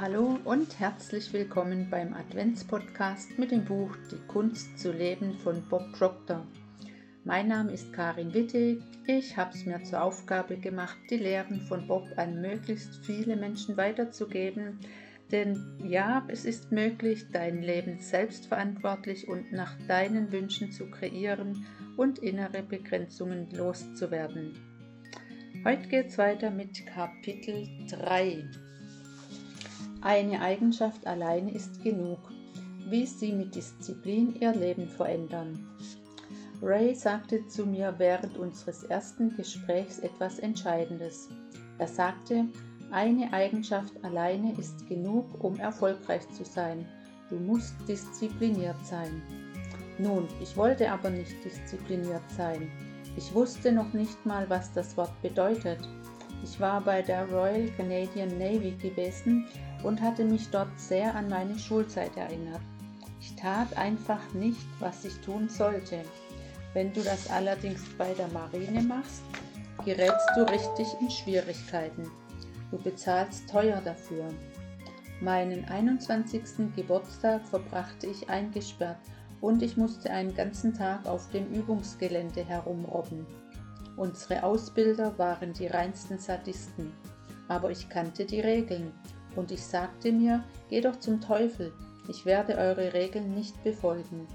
Hallo und herzlich willkommen beim Adventspodcast mit dem Buch Die Kunst zu leben von Bob Proctor. Mein Name ist Karin Witte. Ich habe es mir zur Aufgabe gemacht, die Lehren von Bob an möglichst viele Menschen weiterzugeben. Denn ja, es ist möglich, dein Leben selbstverantwortlich und nach deinen Wünschen zu kreieren und innere Begrenzungen loszuwerden. Heute geht es weiter mit Kapitel 3. Eine Eigenschaft alleine ist genug, wie sie mit Disziplin ihr Leben verändern. Ray sagte zu mir während unseres ersten Gesprächs etwas Entscheidendes. Er sagte, eine Eigenschaft alleine ist genug, um erfolgreich zu sein. Du musst diszipliniert sein. Nun, ich wollte aber nicht diszipliniert sein. Ich wusste noch nicht mal, was das Wort bedeutet. Ich war bei der Royal Canadian Navy gewesen und hatte mich dort sehr an meine Schulzeit erinnert. Ich tat einfach nicht, was ich tun sollte. Wenn du das allerdings bei der Marine machst, gerätst du richtig in Schwierigkeiten. Du bezahlst teuer dafür. Meinen 21. Geburtstag verbrachte ich eingesperrt und ich musste einen ganzen Tag auf dem Übungsgelände herumrobben. Unsere Ausbilder waren die reinsten Sadisten, aber ich kannte die Regeln und ich sagte mir, geh doch zum Teufel, ich werde eure Regeln nicht befolgen.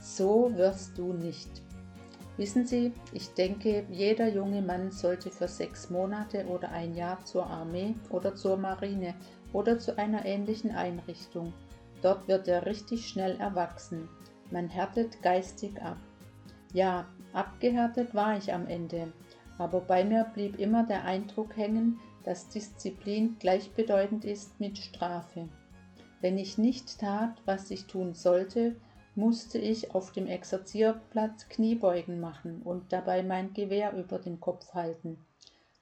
So wirst du nicht. Wissen Sie, ich denke, jeder junge Mann sollte für sechs Monate oder ein Jahr zur Armee oder zur Marine oder zu einer ähnlichen Einrichtung. Dort wird er richtig schnell erwachsen. Man härtet geistig ab. Ja, abgehärtet war ich am Ende, aber bei mir blieb immer der Eindruck hängen, dass Disziplin gleichbedeutend ist mit Strafe. Wenn ich nicht tat, was ich tun sollte, musste ich auf dem Exerzierplatz Kniebeugen machen und dabei mein Gewehr über den Kopf halten.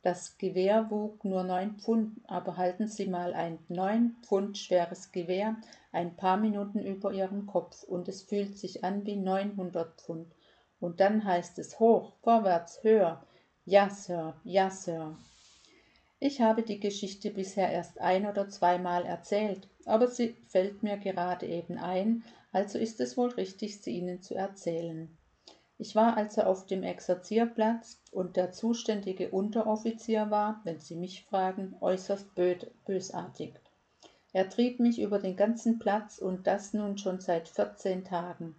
Das Gewehr wog nur neun Pfund, aber halten Sie mal ein neun Pfund schweres Gewehr ein paar Minuten über Ihrem Kopf und es fühlt sich an wie 900 Pfund. Und dann heißt es hoch, vorwärts, höher. Ja, Sir, ja, Sir. Ich habe die Geschichte bisher erst ein oder zweimal erzählt, aber sie fällt mir gerade eben ein, also ist es wohl richtig, sie Ihnen zu erzählen. Ich war also auf dem Exerzierplatz und der zuständige Unteroffizier war, wenn Sie mich fragen, äußerst bösartig. Er trieb mich über den ganzen Platz und das nun schon seit 14 Tagen.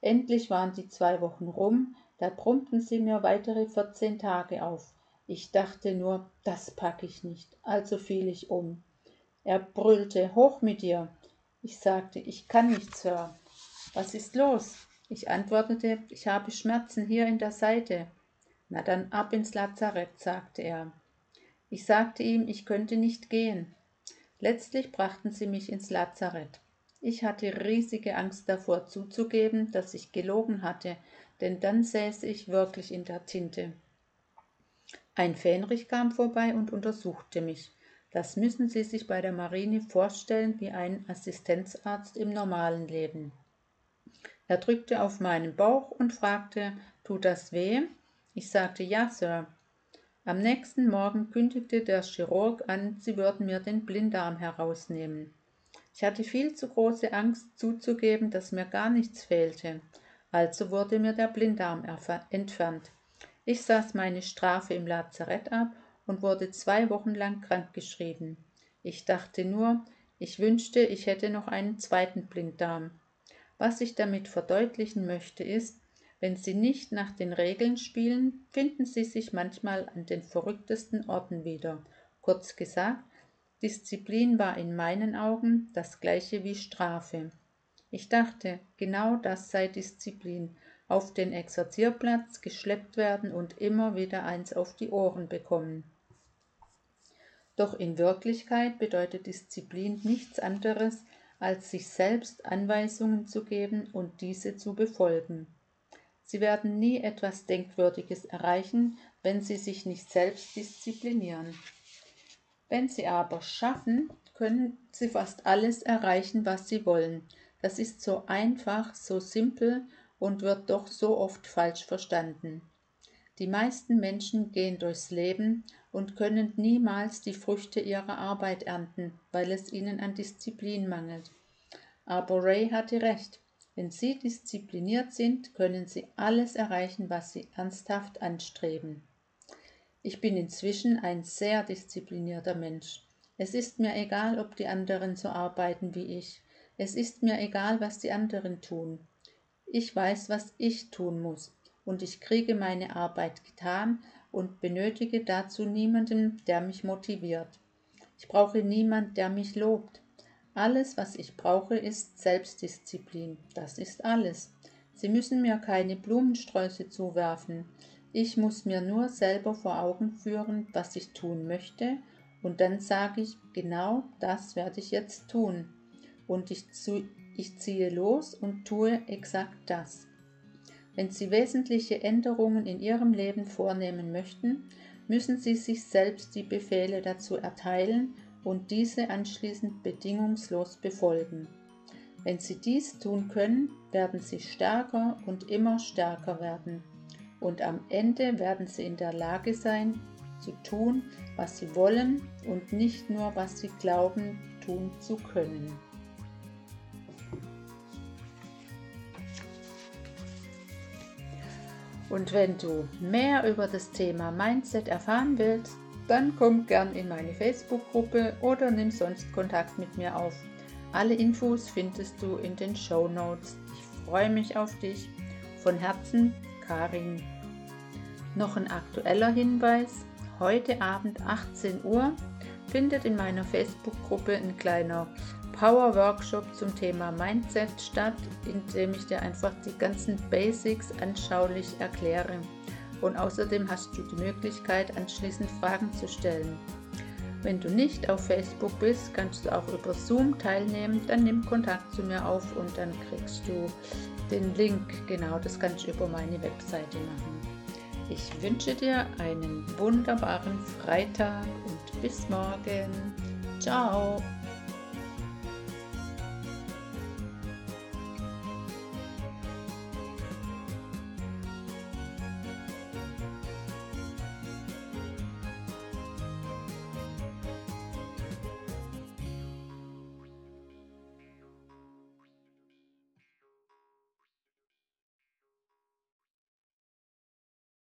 Endlich waren die zwei Wochen rum, da brummten sie mir weitere 14 Tage auf. Ich dachte nur, das pack ich nicht, also fiel ich um. Er brüllte, hoch mit dir. Ich sagte, ich kann nicht, Sir. Was ist los? Ich antwortete, ich habe Schmerzen hier in der Seite. Na dann ab ins Lazarett, sagte er. Ich sagte ihm, ich könnte nicht gehen. Letztlich brachten sie mich ins Lazarett. Ich hatte riesige Angst davor zuzugeben, dass ich gelogen hatte, denn dann säße ich wirklich in der Tinte. Ein Fähnrich kam vorbei und untersuchte mich. Das müssen Sie sich bei der Marine vorstellen wie ein Assistenzarzt im normalen Leben. Er drückte auf meinen Bauch und fragte, tut das weh? Ich sagte, ja, Sir. Am nächsten Morgen kündigte der Chirurg an, sie würden mir den Blinddarm herausnehmen. Ich hatte viel zu große Angst zuzugeben, dass mir gar nichts fehlte. Also wurde mir der Blinddarm entfernt. Ich saß meine Strafe im Lazarett ab und wurde zwei Wochen lang krankgeschrieben. Ich dachte nur, ich wünschte, ich hätte noch einen zweiten Blinddarm. Was ich damit verdeutlichen möchte, ist, wenn Sie nicht nach den Regeln spielen, finden Sie sich manchmal an den verrücktesten Orten wieder. Kurz gesagt, Disziplin war in meinen Augen das gleiche wie Strafe. Ich dachte, genau das sei Disziplin, auf den Exerzierplatz geschleppt werden und immer wieder eins auf die Ohren bekommen. Doch in Wirklichkeit bedeutet Disziplin nichts anderes, als sich selbst Anweisungen zu geben und diese zu befolgen. Sie werden nie etwas Denkwürdiges erreichen, wenn Sie sich nicht selbst disziplinieren. Wenn Sie aber schaffen, können Sie fast alles erreichen, was Sie wollen. Das ist so einfach, so simpel und wird doch so oft falsch verstanden. Die meisten Menschen gehen durchs Leben und können niemals die Früchte ihrer Arbeit ernten, weil es ihnen an Disziplin mangelt. Aber Ray hatte recht. Wenn sie diszipliniert sind, können sie alles erreichen, was sie ernsthaft anstreben. Ich bin inzwischen ein sehr disziplinierter Mensch. Es ist mir egal, ob die anderen so arbeiten wie ich. Es ist mir egal, was die anderen tun. Ich weiß, was ich tun muss, und ich kriege meine Arbeit getan und benötige dazu niemanden, der mich motiviert. Ich brauche niemand, der mich lobt. Alles, was ich brauche, ist Selbstdisziplin. Das ist alles. Sie müssen mir keine Blumensträuße zuwerfen. Ich muss mir nur selber vor Augen führen, was ich tun möchte, und dann sage ich, genau das werde ich jetzt tun. Und ich, ich ziehe los und tue exakt das. Wenn Sie wesentliche Änderungen in Ihrem Leben vornehmen möchten, müssen Sie sich selbst die Befehle dazu erteilen und diese anschließend bedingungslos befolgen. Wenn Sie dies tun können, werden Sie stärker und immer stärker werden. Und am Ende werden Sie in der Lage sein, zu tun, was Sie wollen und nicht nur, was Sie glauben, tun zu können. Und wenn du mehr über das Thema Mindset erfahren willst, dann komm gern in meine Facebook-Gruppe oder nimm sonst Kontakt mit mir auf. Alle Infos findest du in den Show Notes. Ich freue mich auf dich. Von Herzen, Karin. Noch ein aktueller Hinweis. Heute Abend 18 Uhr findet in meiner Facebook-Gruppe ein kleiner Power Workshop zum Thema Mindset statt, in dem ich dir einfach die ganzen Basics anschaulich erkläre und außerdem hast du die Möglichkeit, anschließend Fragen zu stellen. Wenn du nicht auf Facebook bist, kannst du auch über Zoom teilnehmen. Dann nimm Kontakt zu mir auf und dann kriegst du den Link. Genau, das kannst du über meine Webseite machen. Ich wünsche dir einen wunderbaren Freitag und bis morgen. Ciao!